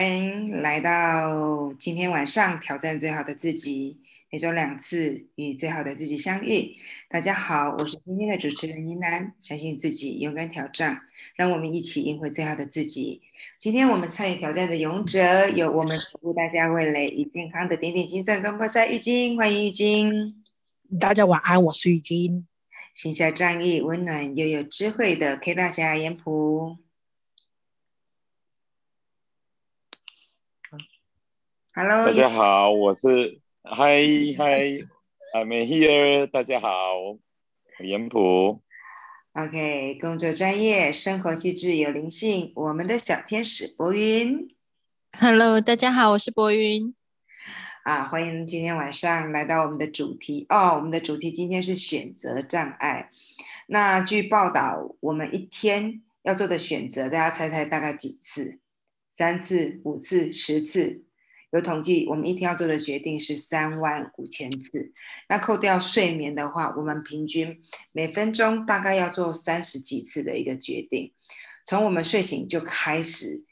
欢迎来到今天晚上挑战最好的自己，每周两次与最好的自己相遇。大家好，我是今天的主持人依楠，相信自己，勇敢挑战，让我们一起赢回最好的自己。今天我们参与挑战的勇者有我们守护大家味蕾与健康的点点金赞中国赛玉晶，欢迎玉晶。大家晚安，我是玉晶。行侠仗义、温暖又有智慧的 K 大侠严普。Hello，大家好，我是 Hi Hi，I'm here。大家好，严普。OK，工作专业，生活细致有灵性，我们的小天使博云。Hello，大家好，我是博云。啊，欢迎今天晚上来到我们的主题哦。我们的主题今天是选择障碍。那据报道，我们一天要做的选择，大家猜猜大概几次？三次、五次、十次？有统计，我们一天要做的决定是三万五千次。那扣掉睡眠的话，我们平均每分钟大概要做三十几次的一个决定。从我们睡醒就开始，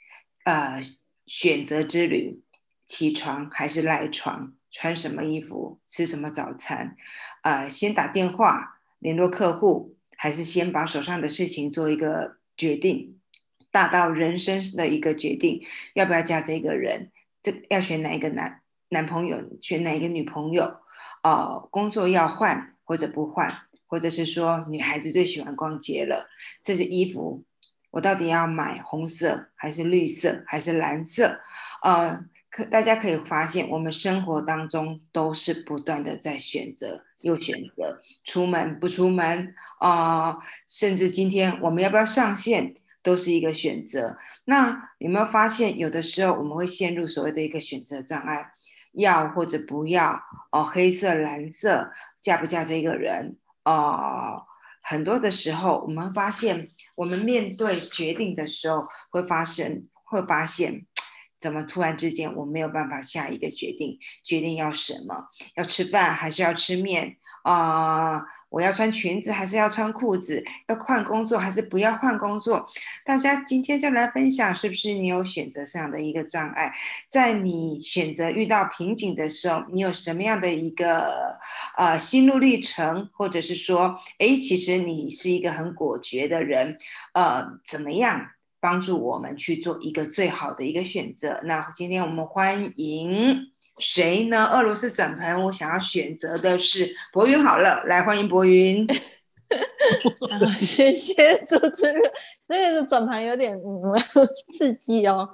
呃，选择之旅：起床还是赖床？穿什么衣服？吃什么早餐？呃，先打电话联络客户，还是先把手上的事情做一个决定？大到人生的一个决定，要不要嫁这个人？这要选哪一个男男朋友，选哪一个女朋友？哦，工作要换或者不换，或者是说女孩子最喜欢逛街了，这些衣服我到底要买红色还是绿色还是蓝色？呃，可大家可以发现，我们生活当中都是不断的在选择，又选择出门不出门啊，甚至今天我们要不要上线？都是一个选择。那有没有发现，有的时候我们会陷入所谓的一个选择障碍，要或者不要哦，黑色、蓝色，嫁不嫁这个人哦？很多的时候，我们发现，我们面对决定的时候，会发生，会发现，怎么突然之间我没有办法下一个决定？决定要什么？要吃饭还是要吃面啊？我要穿裙子还是要穿裤子？要换工作还是不要换工作？大家今天就来分享，是不是你有选择上的一个障碍？在你选择遇到瓶颈的时候，你有什么样的一个呃心路历程？或者是说，哎，其实你是一个很果决的人，呃，怎么样帮助我们去做一个最好的一个选择？那今天我们欢迎。谁呢？俄罗斯转盘，我想要选择的是博云。好了，来欢迎博云。谢谢主持人。那个是转盘有点嗯刺激哦。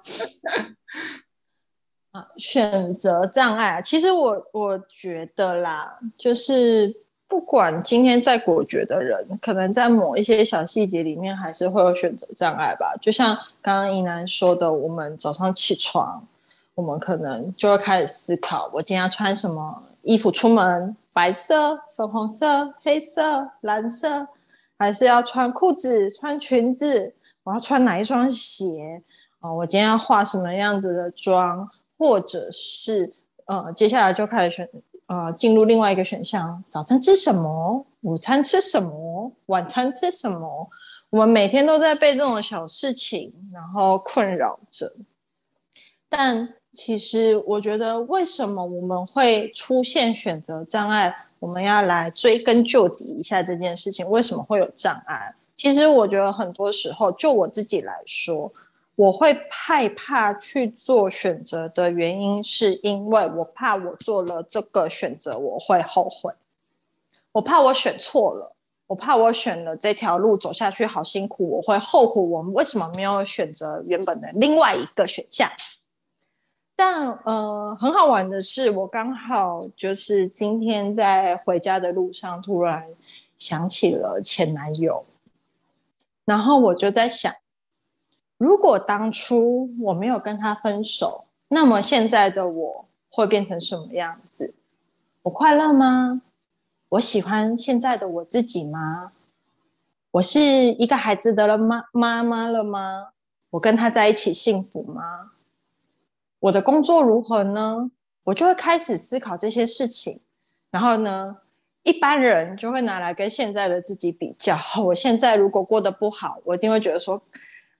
啊，选择障碍，其实我我觉得啦，就是不管今天再果决的人，可能在某一些小细节里面，还是会有选择障碍吧。就像刚刚一楠说的，我们早上起床。我们可能就会开始思考：我今天要穿什么衣服出门？白色、粉红色、黑色、蓝色，还是要穿裤子、穿裙子？我要穿哪一双鞋？哦，我今天要化什么样子的妆？或者是呃，接下来就开始选呃，进入另外一个选项：早餐吃什么？午餐吃什么？晚餐吃什么？我们每天都在被这种小事情然后困扰着，但。其实我觉得，为什么我们会出现选择障碍？我们要来追根究底一下这件事情，为什么会有障碍？其实我觉得很多时候，就我自己来说，我会害怕去做选择的原因，是因为我怕我做了这个选择我会后悔，我怕我选错了，我怕我选了这条路走下去好辛苦，我会后悔我们为什么没有选择原本的另外一个选项。但呃，很好玩的是，我刚好就是今天在回家的路上，突然想起了前男友，然后我就在想，如果当初我没有跟他分手，那么现在的我会变成什么样子？我快乐吗？我喜欢现在的我自己吗？我是一个孩子的了妈妈妈了吗？我跟他在一起幸福吗？我的工作如何呢？我就会开始思考这些事情，然后呢，一般人就会拿来跟现在的自己比较。我现在如果过得不好，我一定会觉得说，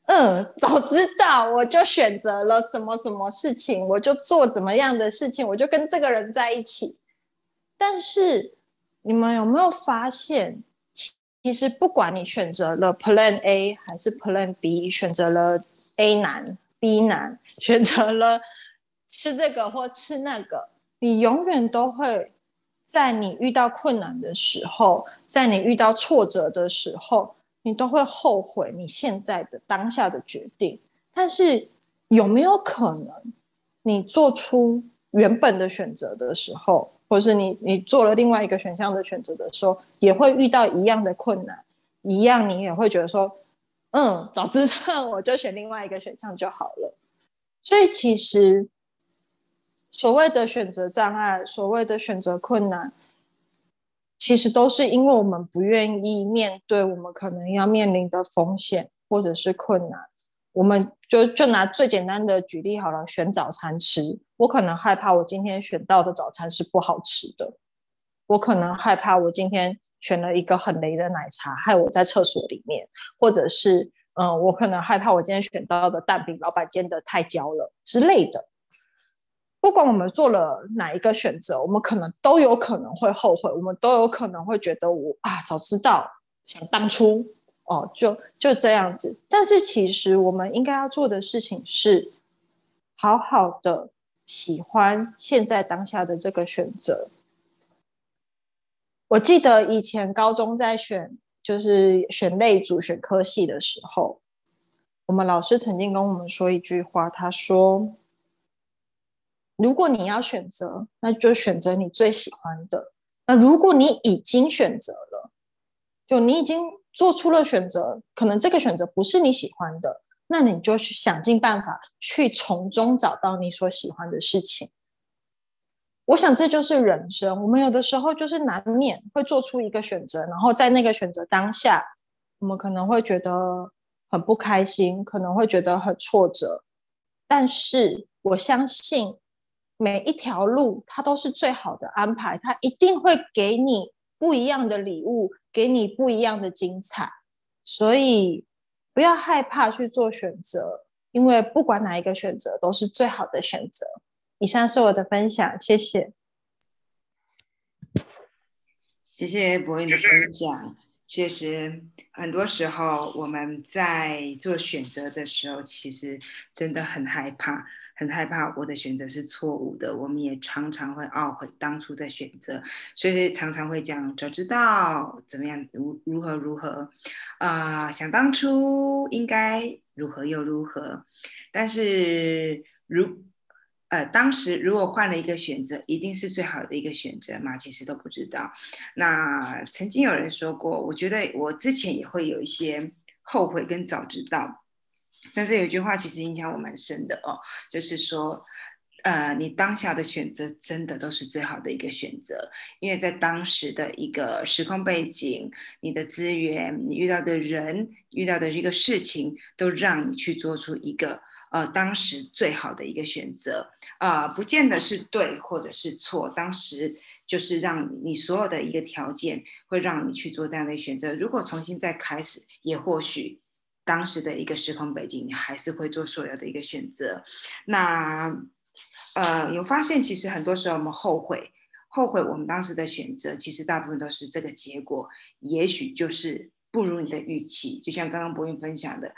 嗯，早知道我就选择了什么什么事情，我就做怎么样的事情，我就跟这个人在一起。但是你们有没有发现，其实不管你选择了 Plan A 还是 Plan B，选择了 A 男 B 男，选择了吃这个或吃那个，你永远都会在你遇到困难的时候，在你遇到挫折的时候，你都会后悔你现在的当下的决定。但是有没有可能，你做出原本的选择的时候？或是你你做了另外一个选项的选择的时候，也会遇到一样的困难，一样你也会觉得说，嗯，早知道我就选另外一个选项就好了。所以其实所谓的选择障碍，所谓的选择困难，其实都是因为我们不愿意面对我们可能要面临的风险或者是困难。我们就就拿最简单的举例好了，选早餐吃，我可能害怕我今天选到的早餐是不好吃的，我可能害怕我今天选了一个很雷的奶茶，害我在厕所里面，或者是嗯，我可能害怕我今天选到的蛋饼老板煎的太焦了之类的。不管我们做了哪一个选择，我们可能都有可能会后悔，我们都有可能会觉得我啊，早知道，想当初。哦，就就这样子。但是其实我们应该要做的事情是，好好的喜欢现在当下的这个选择。我记得以前高中在选，就是选类组、选科系的时候，我们老师曾经跟我们说一句话，他说：“如果你要选择，那就选择你最喜欢的。那如果你已经选择了，就你已经。”做出了选择，可能这个选择不是你喜欢的，那你就去想尽办法去从中找到你所喜欢的事情。我想这就是人生，我们有的时候就是难免会做出一个选择，然后在那个选择当下，我们可能会觉得很不开心，可能会觉得很挫折。但是我相信每一条路它都是最好的安排，它一定会给你不一样的礼物。给你不一样的精彩，所以不要害怕去做选择，因为不管哪一个选择都是最好的选择。以上是我的分享，谢谢。谢谢博云的分享。确实，很多时候我们在做选择的时候，其实真的很害怕。很害怕我的选择是错误的，我们也常常会懊悔当初的选择，所以常常会讲早知道怎么样如如何如何，啊，想当初应该如何又如何，但是如呃当时如果换了一个选择，一定是最好的一个选择吗？其实都不知道。那曾经有人说过，我觉得我之前也会有一些后悔跟早知道。但是有句话其实影响我蛮深的哦，就是说，呃，你当下的选择真的都是最好的一个选择，因为在当时的一个时空背景、你的资源、你遇到的人、遇到的一个事情，都让你去做出一个呃当时最好的一个选择啊，不见得是对或者是错，当时就是让你所有的一个条件会让你去做这样的选择。如果重新再开始，也或许。当时的一个时空背景，你还是会做所有的一个选择。那，呃，有发现其实很多时候我们后悔，后悔我们当时的选择，其实大部分都是这个结果，也许就是不如你的预期。就像刚刚博云分享的，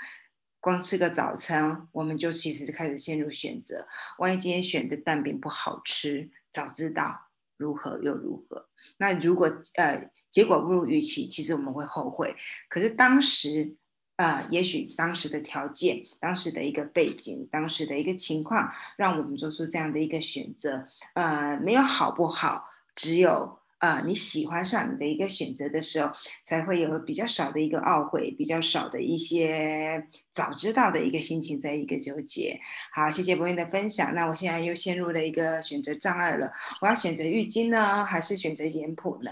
光吃个早餐，我们就其实开始陷入选择。万一今天选的蛋饼不好吃，早知道如何又如何？那如果呃结果不如预期，其实我们会后悔。可是当时。啊，也许当时的条件、当时的一个背景、当时的一个情况，让我们做出这样的一个选择。呃，没有好不好，只有。啊，你喜欢上你的一个选择的时候，才会有比较少的一个懊悔，比较少的一些早知道的一个心情，在一个纠结。好，谢谢博云的分享。那我现在又陷入了一个选择障碍了，我要选择浴巾呢，还是选择脸谱呢？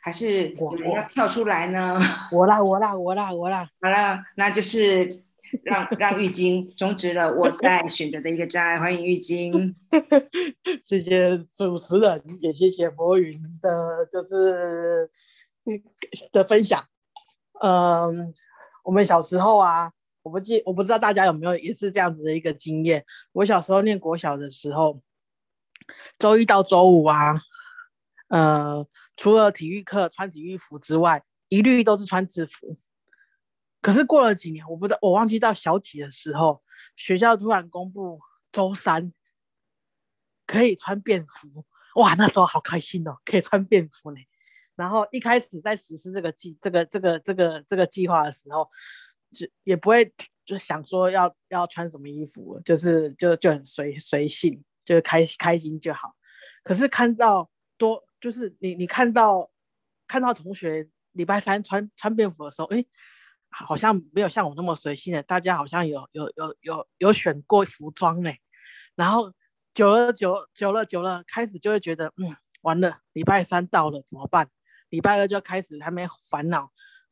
还是有人要跳出来呢？我啦，我啦，我啦，我啦。好了，那就是。让让玉晶终止了我在选择的一个障碍，欢迎玉晶。谢谢主持人，也谢谢博云的，就是的分享。嗯，我们小时候啊，我不记，我不知道大家有没有也是这样子的一个经验。我小时候念国小的时候，周一到周五啊，呃，除了体育课穿体育服之外，一律都是穿制服。可是过了几年，我不知道，我忘记到小几的时候，学校突然公布周三可以穿便服，哇，那时候好开心哦，可以穿便服呢。然后一开始在实施这个计、这个、这个、这个、这个计划的时候，就也不会就想说要要穿什么衣服，就是就就很随随性，就是开开心就好。可是看到多，就是你你看到看到同学礼拜三穿穿便服的时候，哎。好像没有像我那么随性的，大家好像有有有有有选过服装呢，然后久了久久了久了，开始就会觉得，嗯，完了，礼拜三到了怎么办？礼拜二就开始还没烦恼，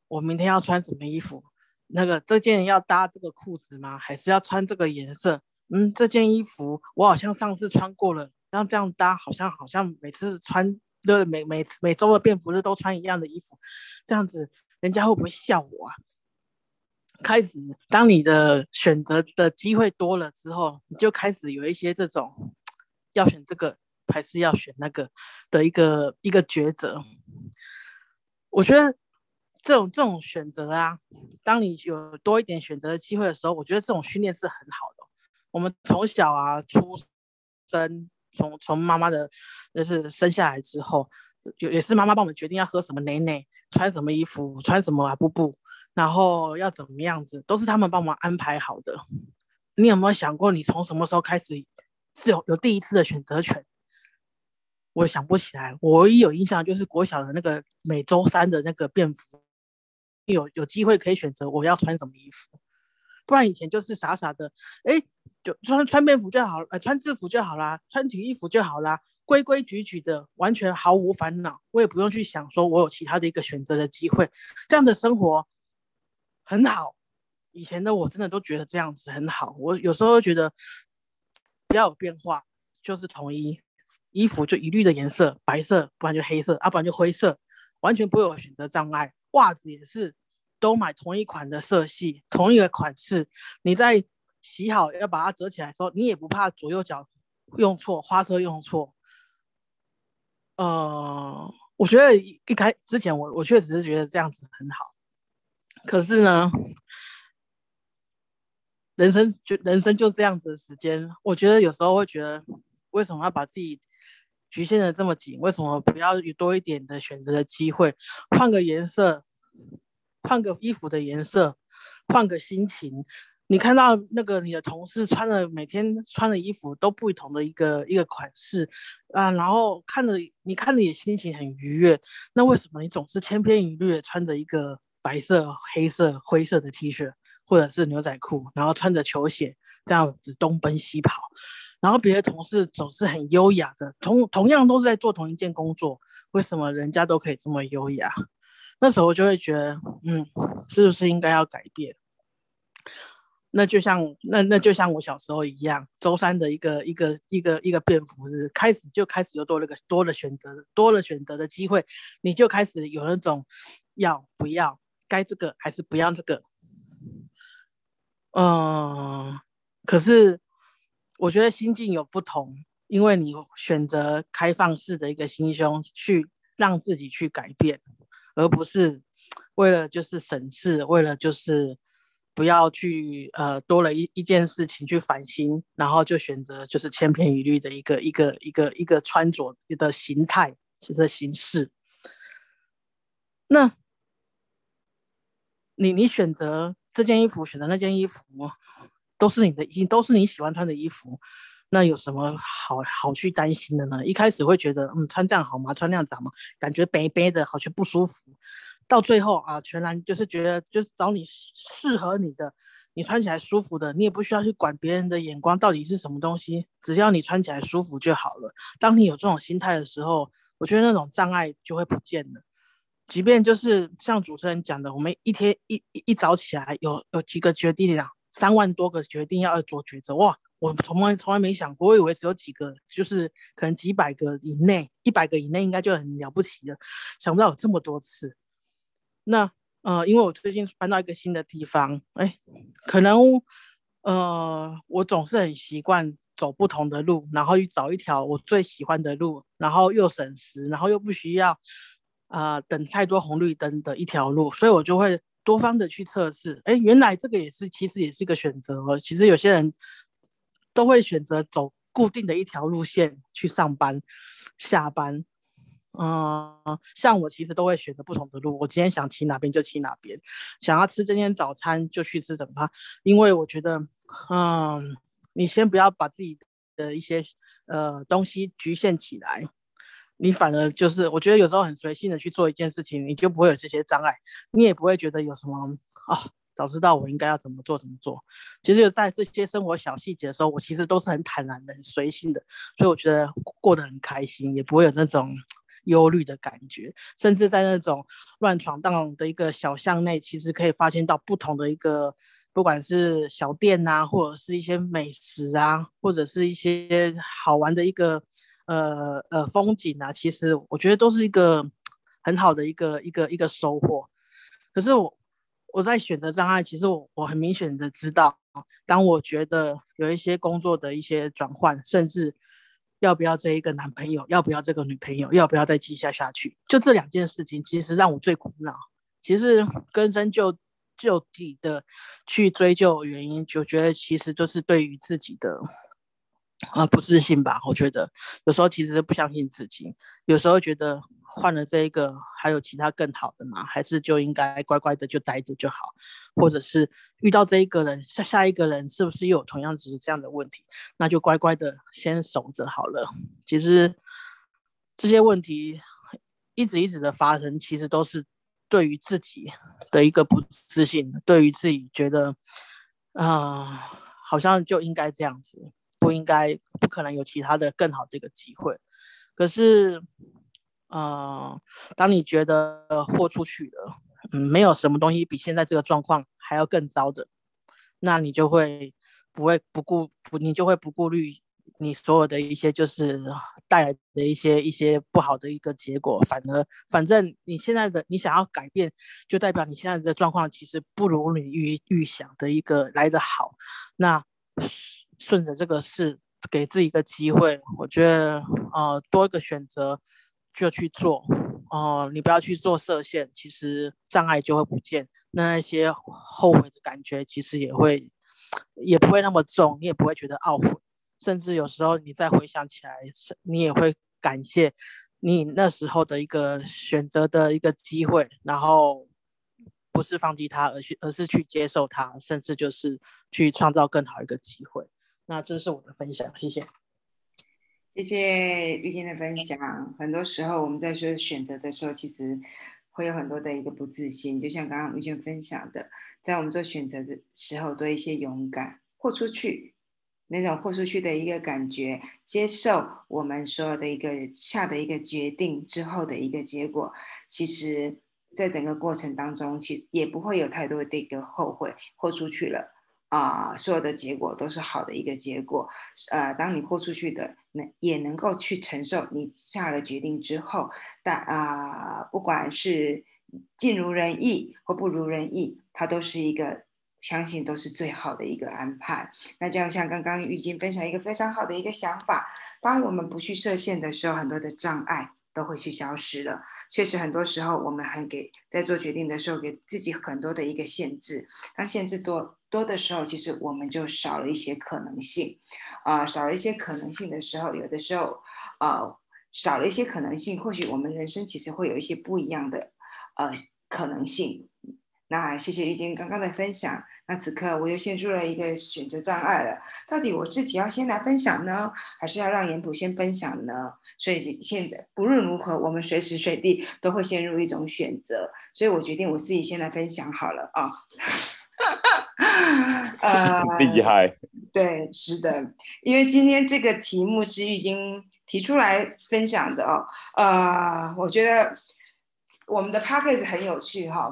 我明天要穿什么衣服？那个这件要搭这个裤子吗？还是要穿这个颜色？嗯，这件衣服我好像上次穿过了，然后这样搭好像好像每次穿就是每每每周的便服日都穿一样的衣服，这样子人家会不会笑我啊？开始，当你的选择的机会多了之后，你就开始有一些这种要选这个还是要选那个的一个一个抉择。我觉得这种这种选择啊，当你有多一点选择的机会的时候，我觉得这种训练是很好的。我们从小啊出生，从从妈妈的，就是生下来之后，有也是妈妈帮我们决定要喝什么奶奶，穿什么衣服，穿什么啊布布。然后要怎么样子，都是他们帮忙安排好的。你有没有想过，你从什么时候开始是有有第一次的选择权？我想不起来，我唯一有印象就是国小的那个每周三的那个便服，有有机会可以选择我要穿什么衣服。不然以前就是傻傻的，哎，就穿穿便服就好，呃，穿制服就好啦，穿体育服就好啦，规规矩矩的，完全毫无烦恼。我也不用去想说我有其他的一个选择的机会，这样的生活。很好，以前的我真的都觉得这样子很好。我有时候觉得不要有变化，就是统一衣服就一律的颜色，白色，不然就黑色，啊，不然就灰色，完全不会有选择障碍。袜子也是都买同一款的色系，同一个款式。你在洗好要把它折起来的时候，你也不怕左右脚用错，花色用错。呃，我觉得一开之前我我确实是觉得这样子很好。可是呢，人生就人生就这样子的时间，我觉得有时候会觉得，为什么要把自己局限的这么紧？为什么不要有多一点的选择的机会？换个颜色，换个衣服的颜色，换个心情。你看到那个你的同事穿的每天穿的衣服都不同的一个一个款式啊，然后看着你看着也心情很愉悦。那为什么你总是千篇一律的穿着一个？白色、黑色、灰色的 T 恤，或者是牛仔裤，然后穿着球鞋这样子东奔西跑，然后别的同事总是很优雅的，同同样都是在做同一件工作，为什么人家都可以这么优雅？那时候就会觉得，嗯，是不是应该要改变？那就像那那就像我小时候一样，周三的一个一个一个一个便服日，开始就开始又多了个多了选择，多了选择的机会，你就开始有那种要不要？该这个还是不要这个？嗯，可是我觉得心境有不同，因为你选择开放式的一个心胸去让自己去改变，而不是为了就是省事，为了就是不要去呃多了一一件事情去烦心，然后就选择就是千篇一律的一个一个一个一个穿着的形态的形式，那。你你选择这件衣服，选择那件衣服，都是你的，已经都是你喜欢穿的衣服，那有什么好好去担心的呢？一开始会觉得，嗯，穿这样好吗？穿那样子好吗？感觉背背的好像不舒服。到最后啊，全然就是觉得，就是找你适合你的，你穿起来舒服的，你也不需要去管别人的眼光到底是什么东西，只要你穿起来舒服就好了。当你有这种心态的时候，我觉得那种障碍就会不见了。即便就是像主持人讲的，我们一天一一一早起来有有几个决定啊，三万多个决定要做抉择哇！我从来从来没想过，我以为只有几个，就是可能几百个以内，一百个以内应该就很了不起了，想不到有这么多次。那呃，因为我最近搬到一个新的地方，哎，可能呃，我总是很习惯走不同的路，然后去找一条我最喜欢的路，然后又省时，然后又不需要啊等太多红绿灯的一条路，所以我就会多方的去测试。哎，原来这个也是，其实也是一个选择哦。其实有些人都会选择走固定的一条路线去上班、下班。嗯，像我其实都会选择不同的路。我今天想骑哪边就骑哪边，想要吃今天早餐就去吃怎么因为我觉得，嗯，你先不要把自己的一些呃东西局限起来，你反而就是我觉得有时候很随性的去做一件事情，你就不会有这些障碍，你也不会觉得有什么啊，早知道我应该要怎么做怎么做。其实，在这些生活小细节的时候，我其实都是很坦然的、很随性的，所以我觉得过得很开心，也不会有那种。忧虑的感觉，甚至在那种乱闯荡的一个小巷内，其实可以发现到不同的一个，不管是小店啊，或者是一些美食啊，或者是一些好玩的一个呃呃风景啊，其实我觉得都是一个很好的一个一个一个收获。可是我我在选择障碍，其实我我很明显的知道，当我觉得有一些工作的一些转换，甚至。要不要这一个男朋友？要不要这个女朋友？要不要再继续下去？就这两件事情，其实让我最苦恼。其实根深就就底的去追究原因，就觉得其实都是对于自己的啊不自信吧。我觉得有时候其实不相信自己，有时候觉得。换了这一个，还有其他更好的吗？还是就应该乖乖的就待着就好？或者是遇到这一个人，下下一个人是不是又有同样只是这样的问题？那就乖乖的先守着好了。其实这些问题一直一直的发生，其实都是对于自己的一个不自信，对于自己觉得啊，好像就应该这样子，不应该，不可能有其他的更好的一个机会。可是。嗯，当你觉得豁出去了，嗯，没有什么东西比现在这个状况还要更糟的，那你就会不会不顾不，你就会不顾虑你所有的一些就是带来的一些一些不好的一个结果，反而反正你现在的你想要改变，就代表你现在的状况其实不如你预预想的一个来得好，那顺着这个事给自己一个机会，我觉得呃多一个选择。就去做哦，你不要去做设限，其实障碍就会不见，那那些后悔的感觉其实也会也不会那么重，你也不会觉得懊悔，甚至有时候你再回想起来，你也会感谢你那时候的一个选择的一个机会，然后不是放弃它，而去而是去接受它，甚至就是去创造更好一个机会。那这是我的分享，谢谢。谢谢玉晶的分享。很多时候我们在说选择的时候，其实会有很多的一个不自信。就像刚刚玉晶分享的，在我们做选择的时候，多一些勇敢，豁出去，那种豁出去的一个感觉，接受我们所有的一个下的一个决定之后的一个结果。其实，在整个过程当中，其也不会有太多的一个后悔，豁出去了。啊，所有的结果都是好的一个结果。呃，当你豁出去的，能也能够去承受你下了决定之后，但啊，不管是尽如人意或不如人意，它都是一个相信都是最好的一个安排。那就像刚刚玉晶分享一个非常好的一个想法，当我们不去设限的时候，很多的障碍。都会去消失了。确实，很多时候我们很给在做决定的时候，给自己很多的一个限制。当限制多多的时候，其实我们就少了一些可能性。啊，少了一些可能性的时候，有的时候，啊，少了一些可能性，或许我们人生其实会有一些不一样的，呃，可能性。那谢谢玉晶刚刚的分享。那此刻我又陷入了一个选择障碍了。到底我自己要先来分享呢，还是要让严普先分享呢？所以现在不论如何，我们随时随地都会陷入一种选择。所以我决定我自己先来分享好了啊。呃，厉害。对，是的，因为今天这个题目是玉晶提出来分享的哦。呃，我觉得我们的 p a c k a g e 很有趣哈。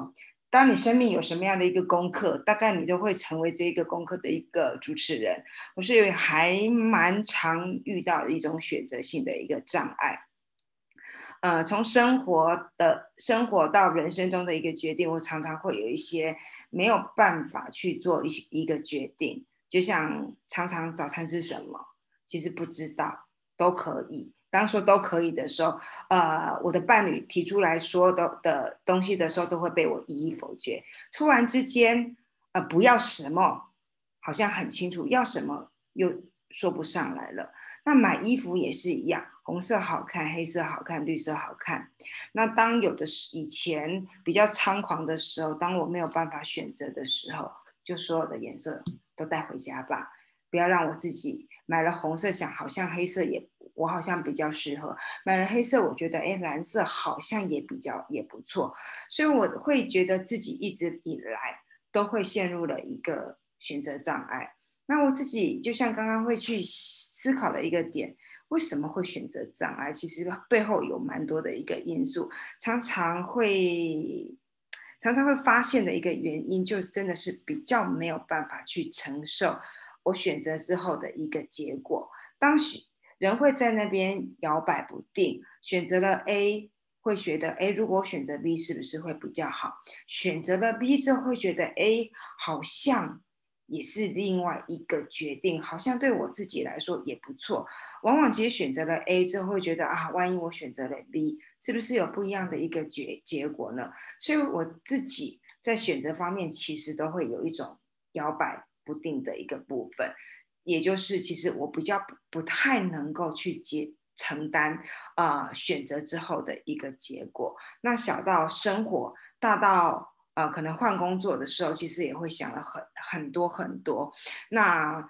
当你生命有什么样的一个功课，大概你都会成为这一个功课的一个主持人。我是还蛮常遇到的一种选择性的一个障碍，呃，从生活的生活到人生中的一个决定，我常常会有一些没有办法去做一一个决定。就像常常早餐吃什么，其实不知道都可以。当说都可以的时候，呃，我的伴侣提出来说的的东西的时候，都会被我一一否决。突然之间，呃，不要什么，好像很清楚，要什么又说不上来了。那买衣服也是一样，红色好看，黑色好看，绿色好看。那当有的是以前比较猖狂的时候，当我没有办法选择的时候，就所有的颜色都带回家吧，不要让我自己买了红色想好像黑色也我好像比较适合，买了黑色我觉得哎蓝色好像也比较也不错，所以我会觉得自己一直以来都会陷入了一个选择障碍。那我自己就像刚刚会去思考的一个点，为什么会选择障碍？其实背后有蛮多的一个因素，常常会常常会发现的一个原因，就真的是比较没有办法去承受我选择之后的一个结果。当人会在那边摇摆不定，选择了 A，会觉得哎，如果选择 B 是不是会比较好？选择了 B 之后会觉得 A 好像。也是另外一个决定，好像对我自己来说也不错。往往其实选择了 A 之后，会觉得啊，万一我选择了 B，是不是有不一样的一个结结果呢？所以我自己在选择方面，其实都会有一种摇摆不定的一个部分，也就是其实我比较不太能够去接承担啊选择之后的一个结果。那小到生活，大到。呃，可能换工作的时候，其实也会想了很很多很多。那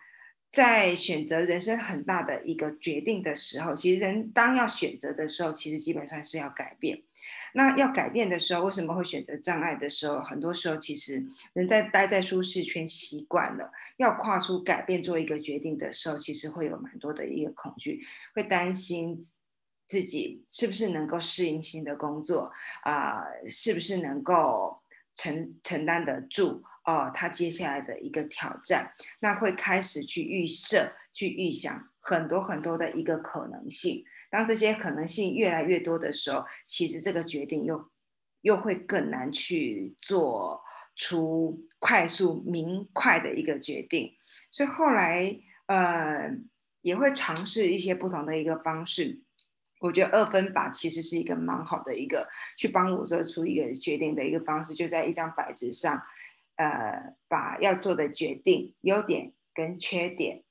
在选择人生很大的一个决定的时候，其实人当要选择的时候，其实基本上是要改变。那要改变的时候，为什么会选择障碍的时候？很多时候，其实人在待在舒适圈习惯了，要跨出改变做一个决定的时候，其实会有蛮多的一个恐惧，会担心自己是不是能够适应新的工作啊，是不是能够。承承担得住哦，他接下来的一个挑战，那会开始去预设、去预想很多很多的一个可能性。当这些可能性越来越多的时候，其实这个决定又又会更难去做出快速明快的一个决定。所以后来呃，也会尝试一些不同的一个方式。我觉得二分法其实是一个蛮好的一个去帮我做出一个决定的一个方式，就在一张白纸上，呃，把要做的决定优点跟缺点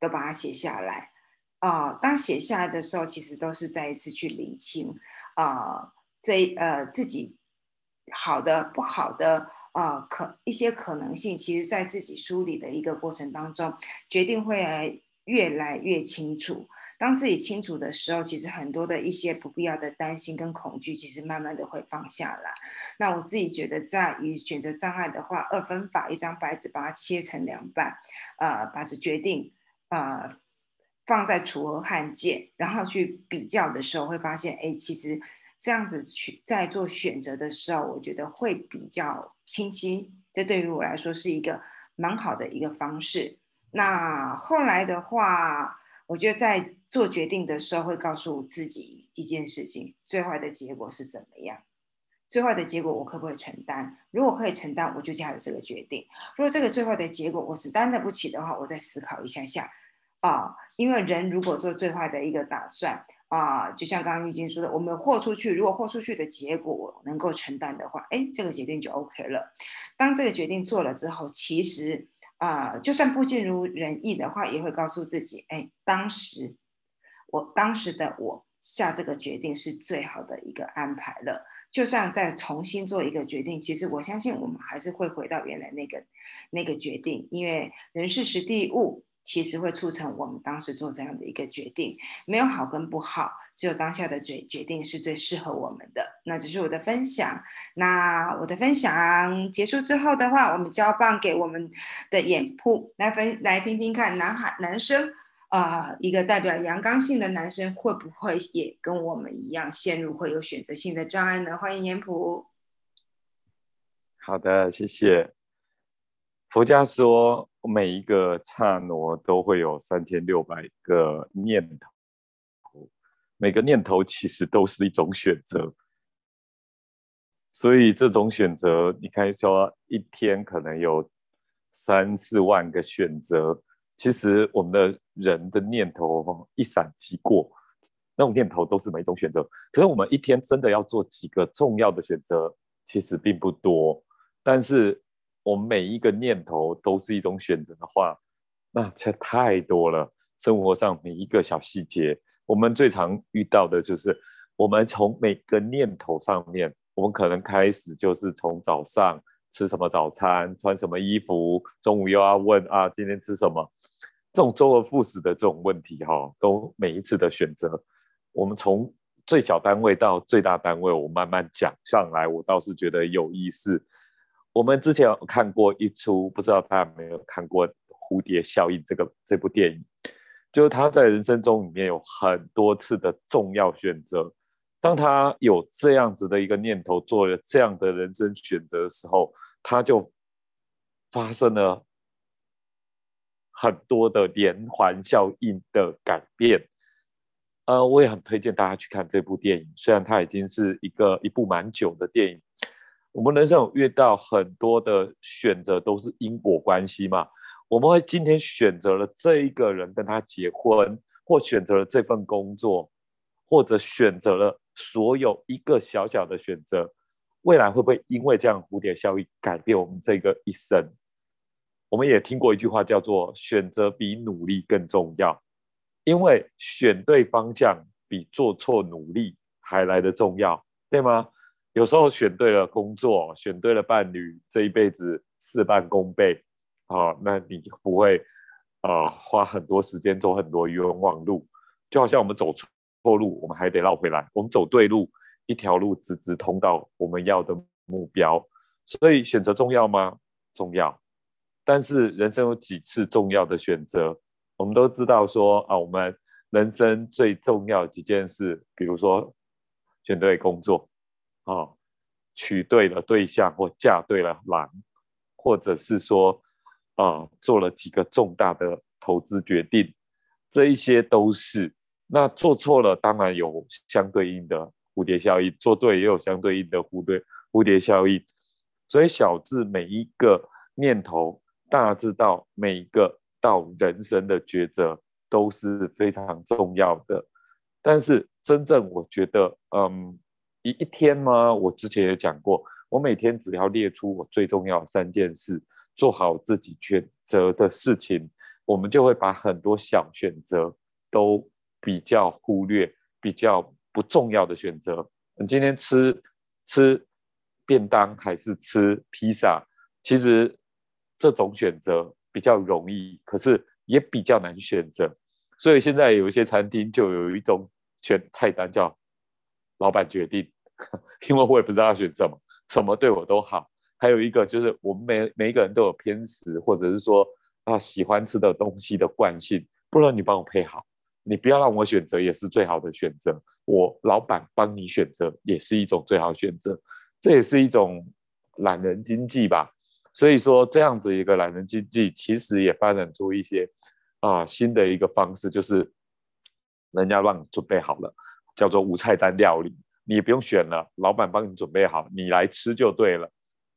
都把它写下来。啊，当写下来的时候，其实都是再一次去理清啊，这呃自己好的不好的啊可一些可能性，其实在自己梳理的一个过程当中，决定会越来越清楚。当自己清楚的时候，其实很多的一些不必要的担心跟恐惧，其实慢慢的会放下来。那我自己觉得，在于选择障碍的话，二分法，一张白纸把它切成两半，呃，把这决定，呃，放在楚河汉界，然后去比较的时候，会发现，哎，其实这样子去在做选择的时候，我觉得会比较清晰。这对于我来说是一个蛮好的一个方式。那后来的话。我觉得在做决定的时候，会告诉自己一件事情：最坏的结果是怎么样？最坏的结果我可不可以承担？如果可以承担，我就加了这个决定。如果这个最坏的结果我是担得不起的话，我再思考一下下啊。因为人如果做最坏的一个打算啊，就像刚刚玉晶说的，我们豁出去，如果豁出去的结果能够承担的话，哎，这个决定就 OK 了。当这个决定做了之后，其实。啊，就算不尽如人意的话，也会告诉自己，哎，当时我当时的我下这个决定是最好的一个安排了。就算再重新做一个决定，其实我相信我们还是会回到原来那个那个决定，因为人事时地物。其实会促成我们当时做这样的一个决定，没有好跟不好，只有当下的决决定是最适合我们的。那这是我的分享。那我的分享结束之后的话，我们交棒给我们的演铺来分来听听看，男孩男生啊，一个代表阳刚性的男生会不会也跟我们一样陷入会有选择性的障碍呢？欢迎眼普。好的，谢谢。佛家说，每一个刹那都会有三千六百个念头，每个念头其实都是一种选择。所以这种选择，你看说一天可能有三四万个选择，其实我们的人的念头一闪即过，那种念头都是每一种选择。可是我们一天真的要做几个重要的选择，其实并不多。但是我们每一个念头都是一种选择的话，那这太多了。生活上每一个小细节，我们最常遇到的就是，我们从每个念头上面。我们可能开始就是从早上吃什么早餐，穿什么衣服，中午又要问啊今天吃什么，这种周而复始的这种问题哈，都每一次的选择，我们从最小单位到最大单位，我慢慢讲上来，我倒是觉得有意思。我们之前有看过一出，不知道大家有没有看过《蝴蝶效应》这个这部电影，就是他在人生中里面有很多次的重要选择。当他有这样子的一个念头，做了这样的人生选择的时候，他就发生了很多的连环效应的改变。呃，我也很推荐大家去看这部电影，虽然它已经是一个一部蛮久的电影。我们人生有遇到很多的选择，都是因果关系嘛。我们会今天选择了这一个人跟他结婚，或选择了这份工作，或者选择了。所有一个小小的选择，未来会不会因为这样蝴蝶效应改变我们这个一生？我们也听过一句话叫做“选择比努力更重要”，因为选对方向比做错努力还来得重要，对吗？有时候选对了工作，选对了伴侣，这一辈子事半功倍啊！那你不会啊花很多时间走很多冤枉路，就好像我们走。错路，我们还得绕回来。我们走对路，一条路直直通到我们要的目标。所以选择重要吗？重要。但是人生有几次重要的选择？我们都知道说啊，我们人生最重要几件事，比如说选对工作，啊，娶对了对象或嫁对了郎，或者是说啊，做了几个重大的投资决定，这一些都是。那做错了，当然有相对应的蝴蝶效应；做对，也有相对应的蝴蝶蝴蝶效应。所以，小至每一个念头，大至到每一个到人生的抉择，都是非常重要的。但是，真正我觉得，嗯，一一天吗？我之前也讲过，我每天只要列出我最重要的三件事，做好自己选择的事情，我们就会把很多小选择都。比较忽略、比较不重要的选择。你今天吃吃便当还是吃披萨？其实这种选择比较容易，可是也比较难选择。所以现在有一些餐厅就有一种选菜单叫“老板决定”，因为我也不知道要选什么，什么对我都好。还有一个就是我们每每一个人都有偏食，或者是说啊喜欢吃的东西的惯性，不然你帮我配好。你不要让我选择，也是最好的选择。我老板帮你选择，也是一种最好选择。这也是一种懒人经济吧。所以说，这样子一个懒人经济，其实也发展出一些啊新的一个方式，就是人家让你准备好了，叫做无菜单料理，你不用选了，老板帮你准备好，你来吃就对了。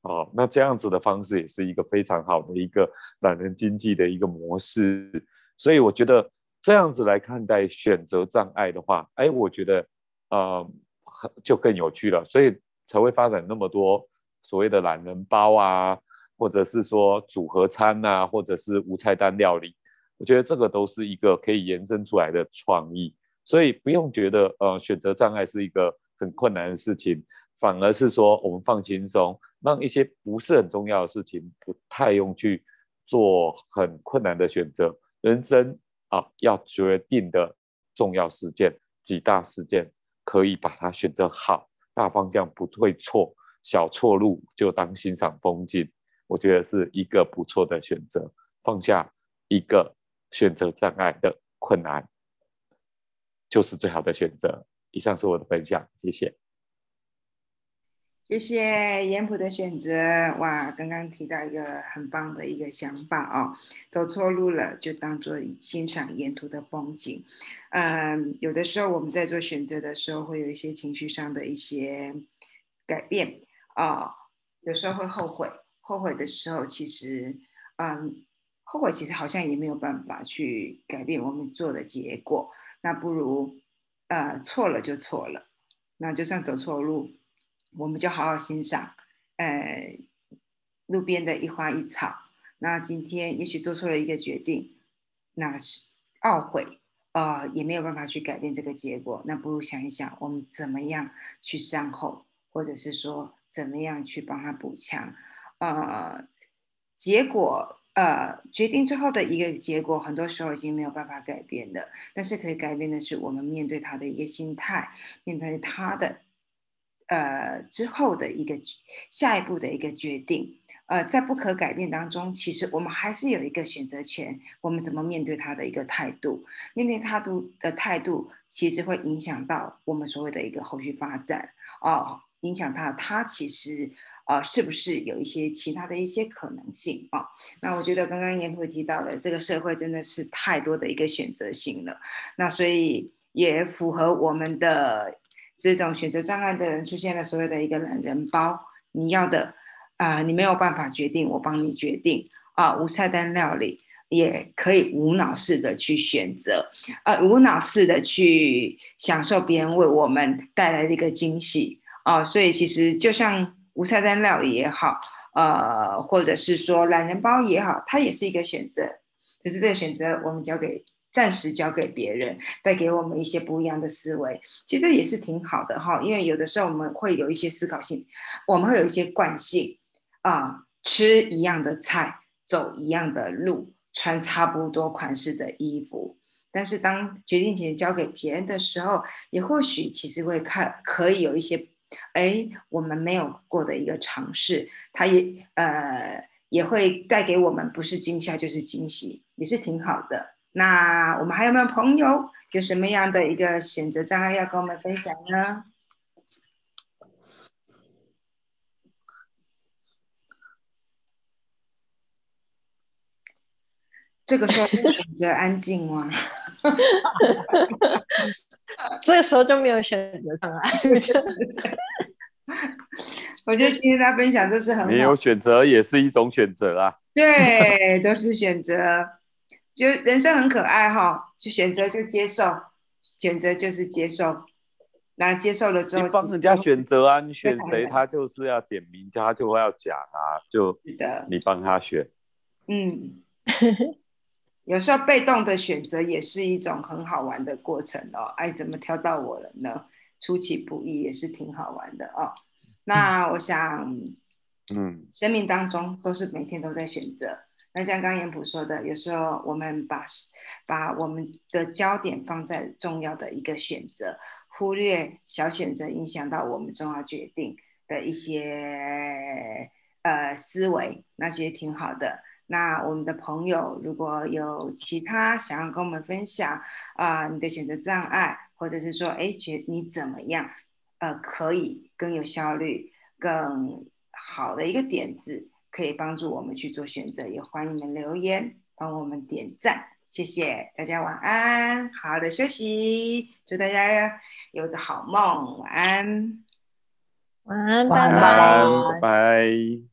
哦，那这样子的方式也是一个非常好的一个懒人经济的一个模式。所以我觉得。这样子来看待选择障碍的话，哎，我觉得，呃，就更有趣了，所以才会发展那么多所谓的懒人包啊，或者是说组合餐呐，或者是无菜单料理。我觉得这个都是一个可以延伸出来的创意，所以不用觉得呃选择障碍是一个很困难的事情，反而是说我们放轻松，让一些不是很重要的事情不太用去做很困难的选择，人生。啊，要决定的重要事件、几大事件，可以把它选择好，大方向不会错，小错路就当欣赏风景。我觉得是一个不错的选择，放下一个选择障碍的困难，就是最好的选择。以上是我的分享，谢谢。谢谢颜普的选择。哇，刚刚提到一个很棒的一个想法哦，走错路了就当做欣赏沿途的风景。嗯，有的时候我们在做选择的时候，会有一些情绪上的一些改变啊，有时候会后悔，后悔的时候其实，嗯，后悔其实好像也没有办法去改变我们做的结果。那不如，呃，错了就错了，那就算走错路。我们就好好欣赏，呃，路边的一花一草。那今天也许做错了一个决定，那是懊悔，呃，也没有办法去改变这个结果。那不如想一想，我们怎么样去善后，或者是说怎么样去帮他补强。呃，结果，呃，决定之后的一个结果，很多时候已经没有办法改变的。但是可以改变的是，我们面对他的一个心态，面对他的。呃，之后的一个下一步的一个决定，呃，在不可改变当中，其实我们还是有一个选择权。我们怎么面对他的一个态度，面对他度的态度，其实会影响到我们所谓的一个后续发展哦，影响他他其实呃是不是有一些其他的一些可能性啊？那我觉得刚刚严普提到了，这个社会真的是太多的一个选择性了，那所以也符合我们的。这种选择障碍的人出现了所谓的一个懒人包，你要的啊，你没有办法决定，我帮你决定啊。无菜单料理也可以无脑式的去选择，呃，无脑式的去享受别人为我们带来的一个惊喜啊。所以其实就像无菜单料理也好，呃，或者是说懒人包也好，它也是一个选择，只是这个选择我们交给。暂时交给别人，带给我们一些不一样的思维，其实也是挺好的哈。因为有的时候我们会有一些思考性，我们会有一些惯性啊，吃一样的菜，走一样的路，穿差不多款式的衣服。但是当决定权交给别人的时候，也或许其实会看可以有一些，哎，我们没有过的一个尝试，它也呃也会带给我们不是惊吓就是惊喜，也是挺好的。那我们还有没有朋友有什么样的一个选择障碍要跟我们分享呢？这个时候选择安静吗？这个时候就没有选择障碍。我觉得今天他分享都是很没有选择也是一种选择啊。对，都是选择。就人生很可爱哈，就选择就接受，选择就是接受，那接受了之后，你帮人家选择啊，你选谁，他就是要点名，他就会要讲啊，就你帮他选，嗯，有时候被动的选择也是一种很好玩的过程哦。哎，怎么挑到我了呢？出其不意也是挺好玩的哦。那我想，嗯，生命当中都是每天都在选择。那像刚严普说的，有时候我们把把我们的焦点放在重要的一个选择，忽略小选择影响到我们重要决定的一些呃思维，那些挺好的。那我们的朋友如果有其他想要跟我们分享啊，你的选择障碍，或者是说哎觉你怎么样，呃，可以更有效率、更好的一个点子。可以帮助我们去做选择，也欢迎你们留言帮我们点赞，谢谢大家，晚安，好好的休息，祝大家有个好梦，晚安，晚安，拜拜，拜拜。